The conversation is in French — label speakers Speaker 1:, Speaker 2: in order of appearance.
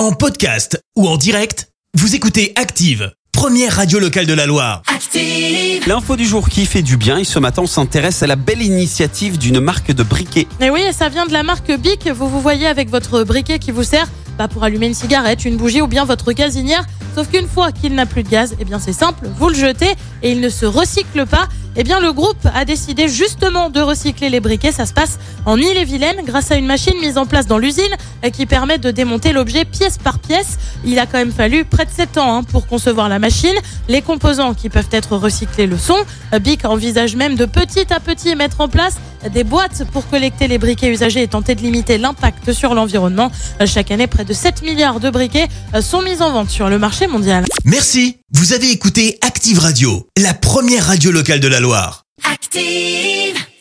Speaker 1: En podcast ou en direct, vous écoutez Active, première radio locale de la Loire.
Speaker 2: Active.
Speaker 3: L'info du jour qui fait du bien et ce matin on s'intéresse à la belle initiative d'une marque de briquet.
Speaker 4: Et oui, et ça vient de la marque Bic. Vous vous voyez avec votre briquet qui vous sert bah, pour allumer une cigarette, une bougie ou bien votre gazinière. Sauf qu'une fois qu'il n'a plus de gaz, eh bien c'est simple, vous le jetez et il ne se recycle pas. Eh bien le groupe a décidé justement de recycler les briquets. Ça se passe en Ille-et-Vilaine grâce à une machine mise en place dans l'usine qui permet de démonter l'objet pièce par pièce. Il a quand même fallu près de 7 ans hein, pour concevoir la machine. Les composants qui peuvent être recyclés le sont. Bic envisage même de petit à petit mettre en place des boîtes pour collecter les briquets usagés et tenter de limiter l'impact sur l'environnement. Chaque année, près de 7 milliards de briquets euh, sont mis en vente sur le marché mondial.
Speaker 1: Merci, vous avez écouté Active Radio, la première radio locale de la Loire.
Speaker 2: Active.